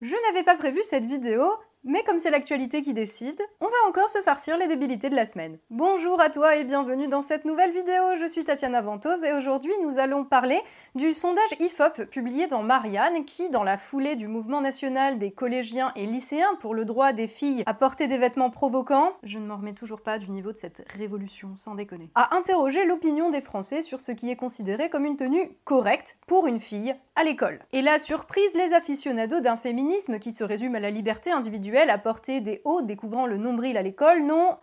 Je n'avais pas prévu cette vidéo, mais comme c'est l'actualité qui décide, on va encore se farcir les débilités de la semaine. Bonjour à toi et bienvenue dans cette nouvelle vidéo, je suis Tatiana Ventose et aujourd'hui nous allons parler du sondage IFOP publié dans Marianne qui, dans la foulée du mouvement national des collégiens et lycéens pour le droit des filles à porter des vêtements provocants, je ne m'en remets toujours pas du niveau de cette révolution, sans déconner, a interrogé l'opinion des Français sur ce qui est considéré comme une tenue correcte pour une fille à l'école. Et la surprise, les aficionados d'un féminisme qui se résume à la liberté individuelle à porter des hauts découvrant le nombril à l'école n'ont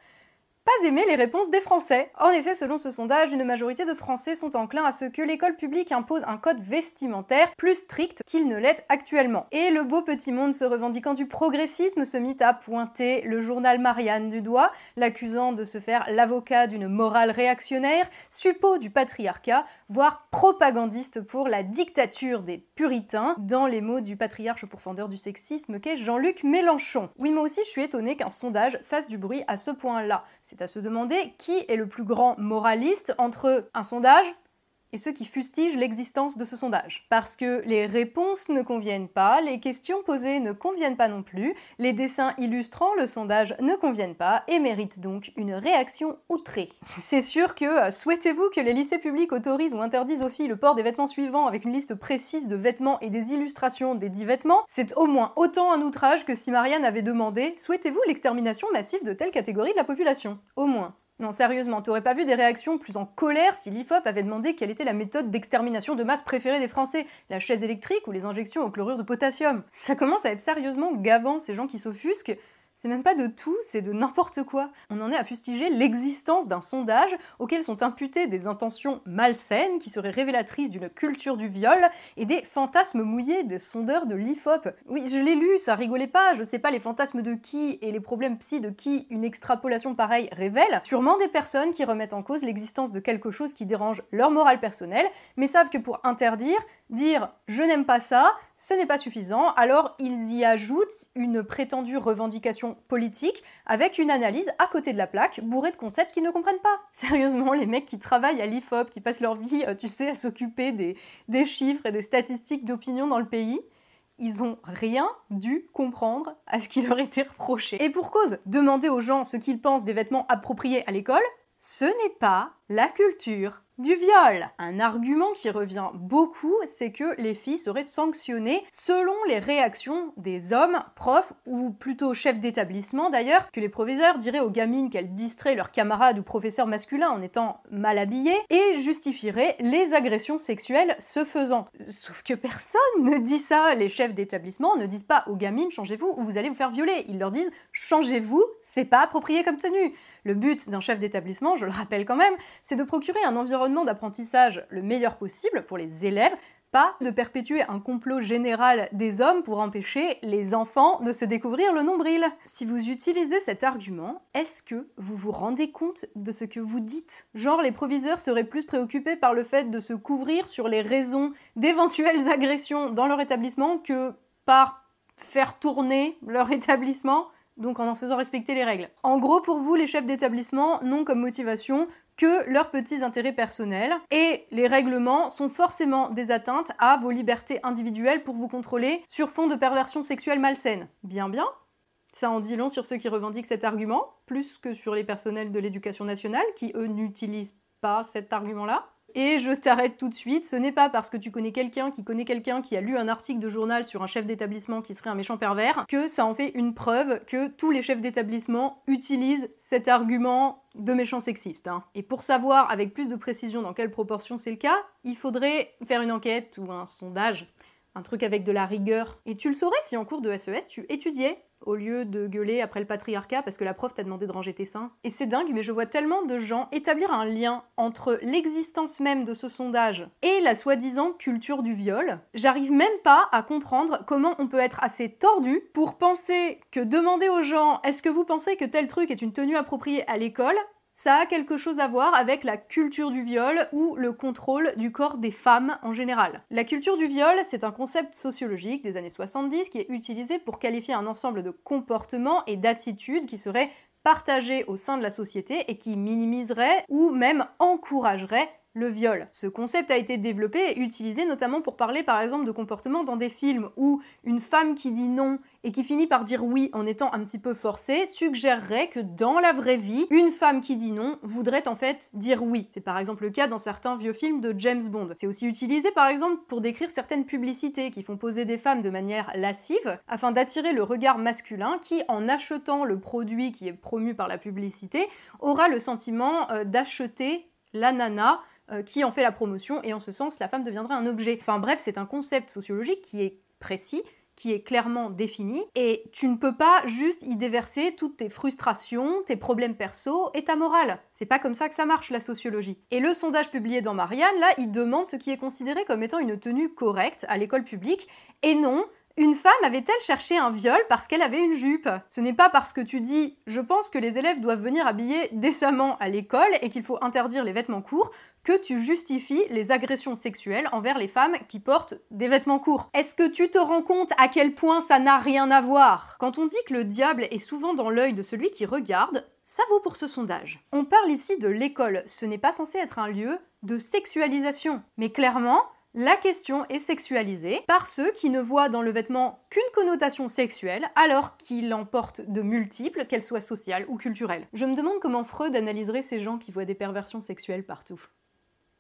pas aimé les réponses des Français. En effet, selon ce sondage, une majorité de Français sont enclins à ce que l'école publique impose un code vestimentaire plus strict qu'il ne l'est actuellement. Et le beau petit monde se revendiquant du progressisme se mit à pointer le journal Marianne du doigt, l'accusant de se faire l'avocat d'une morale réactionnaire, suppôt du patriarcat, voire propagandiste pour la dictature des puritains, dans les mots du patriarche pourfendeur du sexisme qu'est Jean-Luc Mélenchon. Oui, moi aussi je suis étonnée qu'un sondage fasse du bruit à ce point-là. À se demander qui est le plus grand moraliste entre un sondage et ceux qui fustigent l'existence de ce sondage. Parce que les réponses ne conviennent pas, les questions posées ne conviennent pas non plus, les dessins illustrant le sondage ne conviennent pas et méritent donc une réaction outrée. C'est sûr que euh, souhaitez-vous que les lycées publics autorisent ou interdisent aux filles le port des vêtements suivants avec une liste précise de vêtements et des illustrations des dix vêtements? C'est au moins autant un outrage que si Marianne avait demandé souhaitez-vous l'extermination massive de telle catégorie de la population? Au moins. Non, sérieusement, t'aurais pas vu des réactions plus en colère si l'IFOP avait demandé quelle était la méthode d'extermination de masse préférée des Français La chaise électrique ou les injections au chlorure de potassium? Ça commence à être sérieusement gavant, ces gens qui s'offusquent c'est même pas de tout, c'est de n'importe quoi. On en est à fustiger l'existence d'un sondage auquel sont imputées des intentions malsaines qui seraient révélatrices d'une culture du viol et des fantasmes mouillés des sondeurs de l'IFOP. Oui, je l'ai lu, ça rigolait pas, je sais pas les fantasmes de qui et les problèmes psy de qui une extrapolation pareille révèle. Sûrement des personnes qui remettent en cause l'existence de quelque chose qui dérange leur morale personnelle, mais savent que pour interdire, dire je n'aime pas ça, ce n'est pas suffisant, alors ils y ajoutent une prétendue revendication politique avec une analyse à côté de la plaque, bourrée de concepts qu'ils ne comprennent pas. Sérieusement, les mecs qui travaillent à l'IFOP, qui passent leur vie, euh, tu sais, à s'occuper des, des chiffres et des statistiques d'opinion dans le pays, ils ont rien dû comprendre à ce qui leur était reproché. Et pour cause, demander aux gens ce qu'ils pensent des vêtements appropriés à l'école, ce n'est pas la culture du viol. Un argument qui revient beaucoup, c'est que les filles seraient sanctionnées selon les réactions des hommes, profs ou plutôt chefs d'établissement d'ailleurs, que les proviseurs diraient aux gamines qu'elles distraient leurs camarades ou professeurs masculins en étant mal habillées et justifieraient les agressions sexuelles se faisant. Sauf que personne ne dit ça. Les chefs d'établissement ne disent pas aux gamines changez-vous ou vous allez vous faire violer. Ils leur disent changez-vous, c'est pas approprié comme tenue. Le but d'un chef d'établissement, je le rappelle quand même, c'est de procurer un environnement d'apprentissage le meilleur possible pour les élèves, pas de perpétuer un complot général des hommes pour empêcher les enfants de se découvrir le nombril. Si vous utilisez cet argument, est-ce que vous vous rendez compte de ce que vous dites? Genre les proviseurs seraient plus préoccupés par le fait de se couvrir sur les raisons d'éventuelles agressions dans leur établissement que par faire tourner leur établissement? Donc en en faisant respecter les règles. En gros, pour vous, les chefs d'établissement n'ont comme motivation que leurs petits intérêts personnels, et les règlements sont forcément des atteintes à vos libertés individuelles pour vous contrôler sur fond de perversion sexuelle malsaine. Bien bien ça en dit long sur ceux qui revendiquent cet argument, plus que sur les personnels de l'éducation nationale, qui eux n'utilisent pas cet argument-là. Et je t'arrête tout de suite, ce n'est pas parce que tu connais quelqu'un qui connaît quelqu'un qui a lu un article de journal sur un chef d'établissement qui serait un méchant pervers que ça en fait une preuve que tous les chefs d'établissement utilisent cet argument de méchant sexiste. Hein. Et pour savoir avec plus de précision dans quelle proportion c'est le cas, il faudrait faire une enquête ou un sondage, un truc avec de la rigueur. Et tu le saurais si en cours de SES e tu étudiais au lieu de gueuler après le patriarcat parce que la prof t'a demandé de ranger tes seins. Et c'est dingue, mais je vois tellement de gens établir un lien entre l'existence même de ce sondage et la soi-disant culture du viol. J'arrive même pas à comprendre comment on peut être assez tordu pour penser que demander aux gens est-ce que vous pensez que tel truc est une tenue appropriée à l'école ça a quelque chose à voir avec la culture du viol ou le contrôle du corps des femmes en général. La culture du viol, c'est un concept sociologique des années 70 qui est utilisé pour qualifier un ensemble de comportements et d'attitudes qui seraient partagés au sein de la société et qui minimiseraient ou même encourageraient le viol. Ce concept a été développé et utilisé notamment pour parler par exemple de comportements dans des films où une femme qui dit non et qui finit par dire oui en étant un petit peu forcée suggérerait que dans la vraie vie, une femme qui dit non voudrait en fait dire oui. C'est par exemple le cas dans certains vieux films de James Bond. C'est aussi utilisé par exemple pour décrire certaines publicités qui font poser des femmes de manière lascive afin d'attirer le regard masculin qui, en achetant le produit qui est promu par la publicité, aura le sentiment euh, d'acheter la nana euh, qui en fait la promotion et en ce sens la femme deviendrait un objet. Enfin bref, c'est un concept sociologique qui est précis qui est clairement défini et tu ne peux pas juste y déverser toutes tes frustrations, tes problèmes perso et ta morale. C'est pas comme ça que ça marche la sociologie. Et le sondage publié dans Marianne, là, il demande ce qui est considéré comme étant une tenue correcte à l'école publique et non une femme avait-elle cherché un viol parce qu'elle avait une jupe? Ce n'est pas parce que tu dis je pense que les élèves doivent venir habillés décemment à l'école et qu'il faut interdire les vêtements courts que tu justifies les agressions sexuelles envers les femmes qui portent des vêtements courts. Est-ce que tu te rends compte à quel point ça n'a rien à voir? Quand on dit que le diable est souvent dans l'œil de celui qui regarde, ça vaut pour ce sondage. On parle ici de l'école, ce n'est pas censé être un lieu de sexualisation. Mais clairement, la question est sexualisée par ceux qui ne voient dans le vêtement qu'une connotation sexuelle alors qu'il en porte de multiples, qu'elles soient sociales ou culturelles. Je me demande comment Freud analyserait ces gens qui voient des perversions sexuelles partout.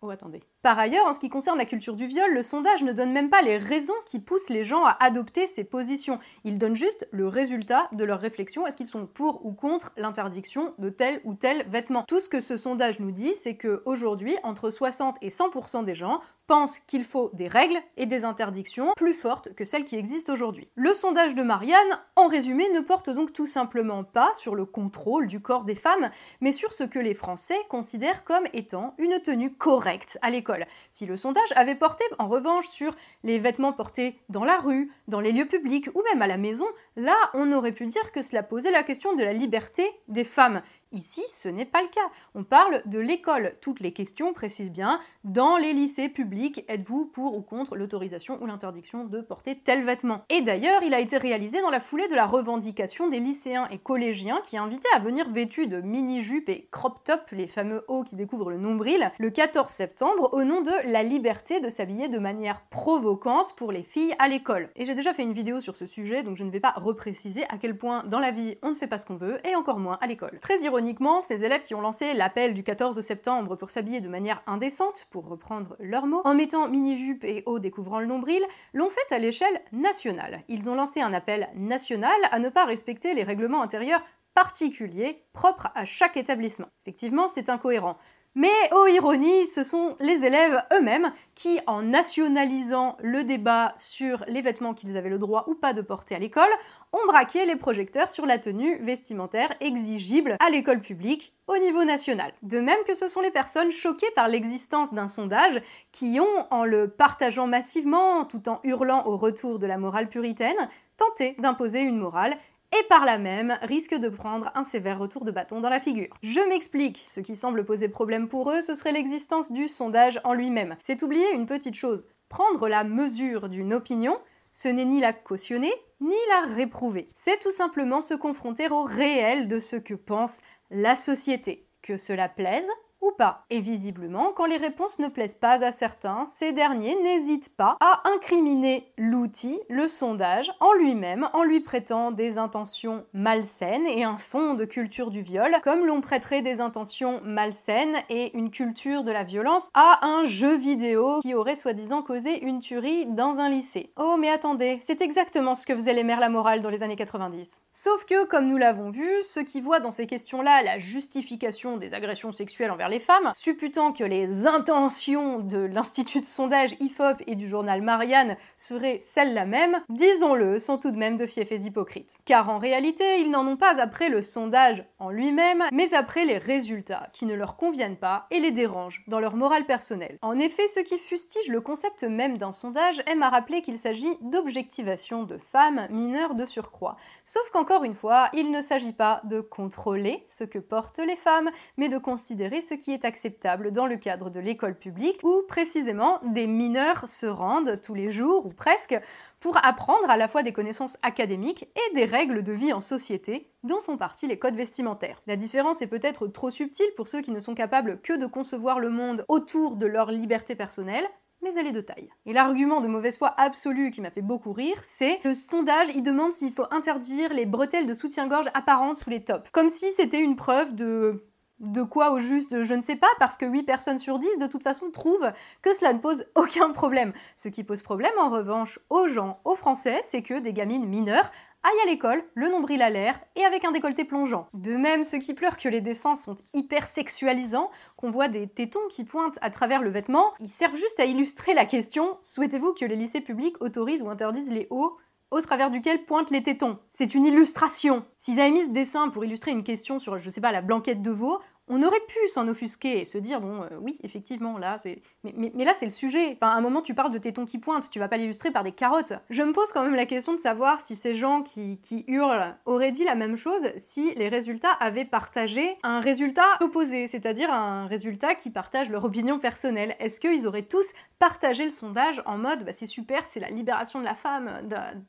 Oh, attendez. Par ailleurs, en ce qui concerne la culture du viol, le sondage ne donne même pas les raisons qui poussent les gens à adopter ces positions. Il donne juste le résultat de leur réflexion. Est-ce qu'ils sont pour ou contre l'interdiction de tel ou tel vêtement? Tout ce que ce sondage nous dit, c'est qu'aujourd'hui, entre 60 et 100% des gens pense qu'il faut des règles et des interdictions plus fortes que celles qui existent aujourd'hui. Le sondage de Marianne, en résumé, ne porte donc tout simplement pas sur le contrôle du corps des femmes, mais sur ce que les Français considèrent comme étant une tenue correcte à l'école. Si le sondage avait porté en revanche sur les vêtements portés dans la rue, dans les lieux publics ou même à la maison, là on aurait pu dire que cela posait la question de la liberté des femmes. Ici, ce n'est pas le cas. On parle de l'école. Toutes les questions précisent bien dans les lycées publics, êtes-vous pour ou contre l'autorisation ou l'interdiction de porter tel vêtement? Et d'ailleurs, il a été réalisé dans la foulée de la revendication des lycéens et collégiens qui invitaient à venir vêtus de mini-jupes et crop top, les fameux hauts qui découvrent le nombril, le 14 septembre au nom de la liberté de s'habiller de manière provocante pour les filles à l'école. Et j'ai déjà fait une vidéo sur ce sujet, donc je ne vais pas repréciser à quel point dans la vie on ne fait pas ce qu'on veut et encore moins à l'école. Très ironique Ironiquement, ces élèves qui ont lancé l'appel du 14 septembre pour s'habiller de manière indécente, pour reprendre leurs mots, en mettant mini-jupe et haut découvrant le nombril, l'ont fait à l'échelle nationale. Ils ont lancé un appel national à ne pas respecter les règlements intérieurs particuliers propres à chaque établissement. Effectivement, c'est incohérent. Mais, oh ironie, ce sont les élèves eux-mêmes qui, en nationalisant le débat sur les vêtements qu'ils avaient le droit ou pas de porter à l'école, ont braqué les projecteurs sur la tenue vestimentaire exigible à l'école publique au niveau national. De même que ce sont les personnes choquées par l'existence d'un sondage qui ont, en le partageant massivement tout en hurlant au retour de la morale puritaine, tenté d'imposer une morale et par là même risque de prendre un sévère retour de bâton dans la figure. Je m'explique, ce qui semble poser problème pour eux, ce serait l'existence du sondage en lui-même. C'est oublier une petite chose, prendre la mesure d'une opinion, ce n'est ni la cautionner, ni la réprouver. C'est tout simplement se confronter au réel de ce que pense la société. Que cela plaise pas. Et visiblement, quand les réponses ne plaisent pas à certains, ces derniers n'hésitent pas à incriminer l'outil, le sondage, en lui-même, en lui prêtant des intentions malsaines et un fond de culture du viol, comme l'on prêterait des intentions malsaines et une culture de la violence à un jeu vidéo qui aurait soi-disant causé une tuerie dans un lycée. Oh mais attendez, c'est exactement ce que faisait les mères la morale dans les années 90. Sauf que, comme nous l'avons vu, ceux qui voient dans ces questions-là la justification des agressions sexuelles envers les femmes, supputant que les intentions de l'Institut de sondage IFOP et du journal Marianne seraient celles-là même, disons-le, sont tout de même de fiefs hypocrites. Car en réalité, ils n'en ont pas après le sondage en lui-même, mais après les résultats qui ne leur conviennent pas et les dérangent dans leur morale personnelle. En effet, ceux qui fustigent le concept même d'un sondage aiment à rappeler qu'il s'agit d'objectivation de femmes mineures de surcroît. Sauf qu'encore une fois, il ne s'agit pas de contrôler ce que portent les femmes, mais de considérer ce qui est acceptable dans le cadre de l'école publique, où précisément des mineurs se rendent tous les jours, ou presque, pour apprendre à la fois des connaissances académiques et des règles de vie en société dont font partie les codes vestimentaires. La différence est peut-être trop subtile pour ceux qui ne sont capables que de concevoir le monde autour de leur liberté personnelle, mais elle de taille. Et l'argument de mauvaise foi absolue qui m'a fait beaucoup rire, c'est le sondage, il demande s'il faut interdire les bretelles de soutien-gorge apparentes sous les tops. Comme si c'était une preuve de de quoi au juste, je ne sais pas, parce que 8 personnes sur 10 de toute façon trouvent que cela ne pose aucun problème. Ce qui pose problème en revanche aux gens, aux Français, c'est que des gamines mineures aillent à l'école, le nombril à l'air et avec un décolleté plongeant. De même, ceux qui pleurent que les dessins sont hyper sexualisants, qu'on voit des tétons qui pointent à travers le vêtement, ils servent juste à illustrer la question souhaitez-vous que les lycées publics autorisent ou interdisent les hauts au travers duquel pointent les tétons? C'est une illustration. S'ils avaient mis ce dessin pour illustrer une question sur, je sais pas, la blanquette de veau, on aurait pu s'en offusquer et se dire bon euh, oui effectivement là c'est mais, là c'est le sujet. Enfin à un moment tu parles de tétons qui pointent tu vas pas l'illustrer par des carottes. Je me pose quand même la question de savoir si ces gens qui, qui hurlent auraient dit la même chose si les résultats avaient partagé un résultat opposé c'est-à-dire un résultat qui partage leur opinion personnelle. Est-ce qu'ils auraient tous partagé le sondage en mode bah, c'est super c'est la libération de la femme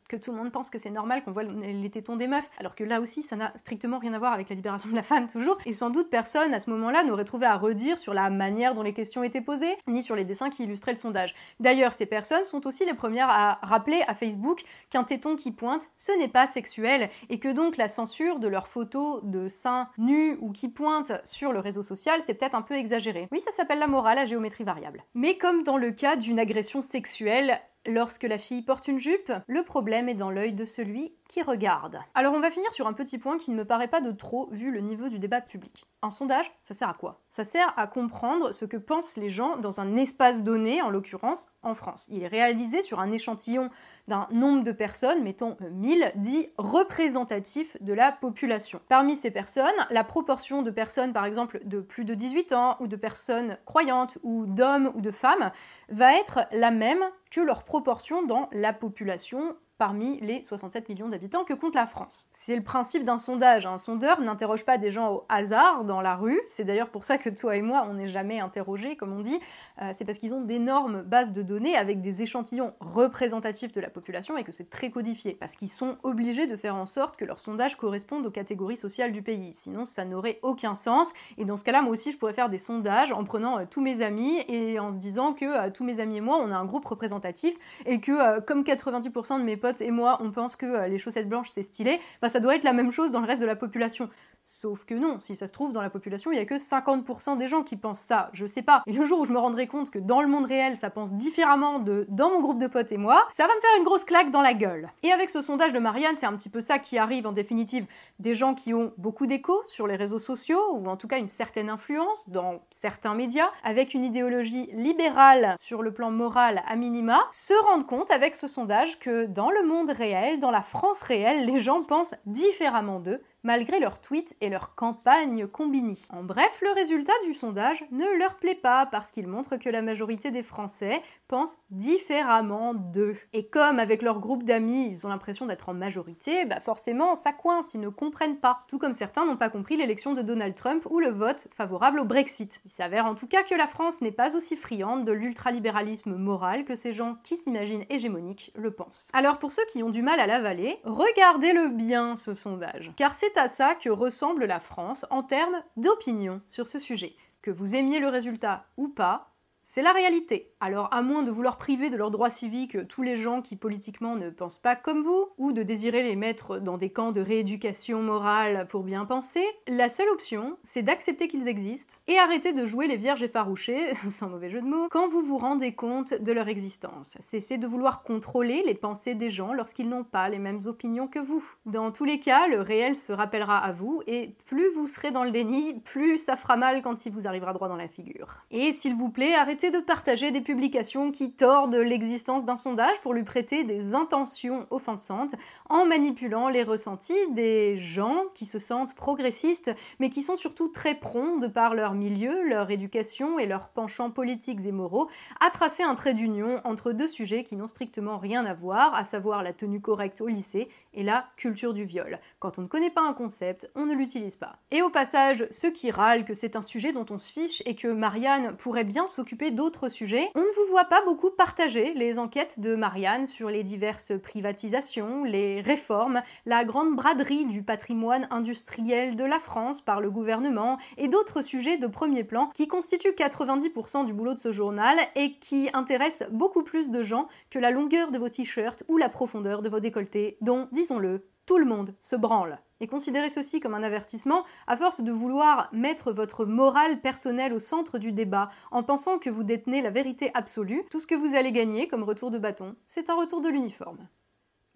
que tout le monde pense que c'est normal qu'on voit les tétons des meufs? Alors que là aussi ça n'a strictement rien à voir avec la libération de la femme toujours. Et sans doute personne à ce moment-là n'aurait trouvé à redire sur la manière dont les questions étaient posées, ni sur les dessins qui illustraient le sondage. D'ailleurs, ces personnes sont aussi les premières à rappeler à Facebook qu'un téton qui pointe, ce n'est pas sexuel, et que donc la censure de leurs photos de seins nus ou qui pointent sur le réseau social, c'est peut-être un peu exagéré. Oui, ça s'appelle la morale à géométrie variable. Mais comme dans le cas d'une agression sexuelle, Lorsque la fille porte une jupe, le problème est dans l'œil de celui qui regarde. Alors on va finir sur un petit point qui ne me paraît pas de trop vu le niveau du débat public. Un sondage, ça sert à quoi? Ça sert à comprendre ce que pensent les gens dans un espace donné, en l'occurrence en France. Il est réalisé sur un échantillon d'un nombre de personnes, mettons 1000, dit représentatif de la population. Parmi ces personnes, la proportion de personnes, par exemple, de plus de 18 ans, ou de personnes croyantes, ou d'hommes ou de femmes, va être la même que leur proportion dans la population parmi les 67 millions d'habitants que compte la France. C'est le principe d'un sondage. Un sondeur n'interroge pas des gens au hasard dans la rue. C'est d'ailleurs pour ça que toi et moi, on n'est jamais interrogés, comme on dit. Euh, c'est parce qu'ils ont d'énormes bases de données avec des échantillons représentatifs de la population et que c'est très codifié. Parce qu'ils sont obligés de faire en sorte que leur sondage corresponde aux catégories sociales du pays. Sinon, ça n'aurait aucun sens. Et dans ce cas-là, moi aussi, je pourrais faire des sondages en prenant euh, tous mes amis et en se disant que euh, tous mes amis et moi, on a un groupe représentatif et que comme 90% de mes et moi, on pense que euh, les chaussettes blanches c'est stylé, bah, ça doit être la même chose dans le reste de la population. Sauf que non, si ça se trouve, dans la population, il y a que 50% des gens qui pensent ça, je sais pas. Et le jour où je me rendrai compte que dans le monde réel, ça pense différemment de dans mon groupe de potes et moi, ça va me faire une grosse claque dans la gueule. Et avec ce sondage de Marianne, c'est un petit peu ça qui arrive en définitive. Des gens qui ont beaucoup d'écho sur les réseaux sociaux, ou en tout cas une certaine influence dans certains médias, avec une idéologie libérale sur le plan moral à minima, se rendent compte avec ce sondage que dans le monde réel, dans la France réelle, les gens pensent différemment d'eux malgré leurs tweets et leurs campagnes combinées. En bref, le résultat du sondage ne leur plaît pas parce qu'il montre que la majorité des Français pensent différemment d'eux. Et comme avec leur groupe d'amis, ils ont l'impression d'être en majorité, bah forcément, ça coince, ils ne comprennent pas. Tout comme certains n'ont pas compris l'élection de Donald Trump ou le vote favorable au Brexit. Il s'avère en tout cas que la France n'est pas aussi friande de l'ultralibéralisme moral que ces gens qui s'imaginent hégémoniques le pensent. Alors pour ceux qui ont du mal à l'avaler, regardez-le bien ce sondage, car c'est à ça que ressemble la France en termes d'opinion sur ce sujet. Que vous aimiez le résultat ou pas, c'est la réalité. Alors, à moins de vouloir priver de leurs droits civiques tous les gens qui politiquement ne pensent pas comme vous, ou de désirer les mettre dans des camps de rééducation morale pour bien penser, la seule option, c'est d'accepter qu'ils existent et arrêter de jouer les vierges effarouchées, sans mauvais jeu de mots, quand vous vous rendez compte de leur existence. Cessez de vouloir contrôler les pensées des gens lorsqu'ils n'ont pas les mêmes opinions que vous. Dans tous les cas, le réel se rappellera à vous, et plus vous serez dans le déni, plus ça fera mal quand il vous arrivera droit dans la figure. Et s'il vous plaît, arrêtez de partager des publications qui tordent l'existence d'un sondage pour lui prêter des intentions offensantes en manipulant les ressentis des gens qui se sentent progressistes mais qui sont surtout très prompts de par leur milieu, leur éducation et leurs penchants politiques et moraux à tracer un trait d'union entre deux sujets qui n'ont strictement rien à voir, à savoir la tenue correcte au lycée et la culture du viol. Quand on ne connaît pas un concept, on ne l'utilise pas. Et au passage, ceux qui râlent que c'est un sujet dont on se fiche et que Marianne pourrait bien s'occuper d'autres sujets, on ne vous voit pas beaucoup partager les enquêtes de Marianne sur les diverses privatisations, les réformes, la grande braderie du patrimoine industriel de la France par le gouvernement et d'autres sujets de premier plan qui constituent 90% du boulot de ce journal et qui intéressent beaucoup plus de gens que la longueur de vos t-shirts ou la profondeur de vos décolletés, dont, disons-le, tout le monde se branle. Et considérez ceci comme un avertissement, à force de vouloir mettre votre morale personnelle au centre du débat, en pensant que vous détenez la vérité absolue, tout ce que vous allez gagner comme retour de bâton, c'est un retour de l'uniforme.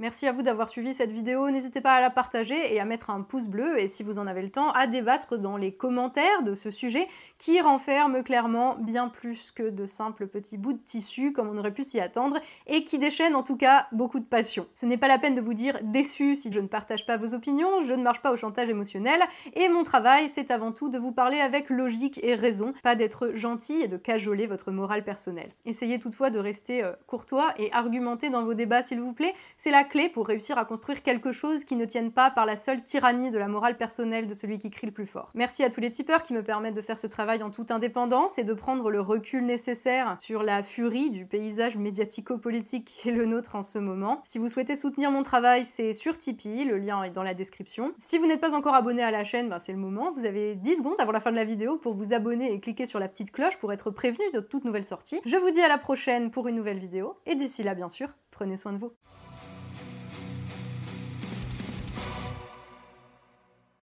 Merci à vous d'avoir suivi cette vidéo, n'hésitez pas à la partager et à mettre un pouce bleu et si vous en avez le temps, à débattre dans les commentaires de ce sujet qui renferme clairement bien plus que de simples petits bouts de tissu comme on aurait pu s'y attendre et qui déchaîne en tout cas beaucoup de passion. Ce n'est pas la peine de vous dire déçu si je ne partage pas vos opinions, je ne marche pas au chantage émotionnel et mon travail c'est avant tout de vous parler avec logique et raison, pas d'être gentil et de cajoler votre morale personnelle. Essayez toutefois de rester euh, courtois et argumenté dans vos débats s'il vous plaît, c'est la clé pour réussir à construire quelque chose qui ne tienne pas par la seule tyrannie de la morale personnelle de celui qui crie le plus fort. Merci à tous les tipeurs qui me permettent de faire ce travail en toute indépendance et de prendre le recul nécessaire sur la furie du paysage médiatico-politique qui est le nôtre en ce moment. Si vous souhaitez soutenir mon travail, c'est sur Tipeee, le lien est dans la description. Si vous n'êtes pas encore abonné à la chaîne, ben c'est le moment, vous avez 10 secondes avant la fin de la vidéo pour vous abonner et cliquer sur la petite cloche pour être prévenu de toute nouvelle sortie. Je vous dis à la prochaine pour une nouvelle vidéo, et d'ici là bien sûr, prenez soin de vous.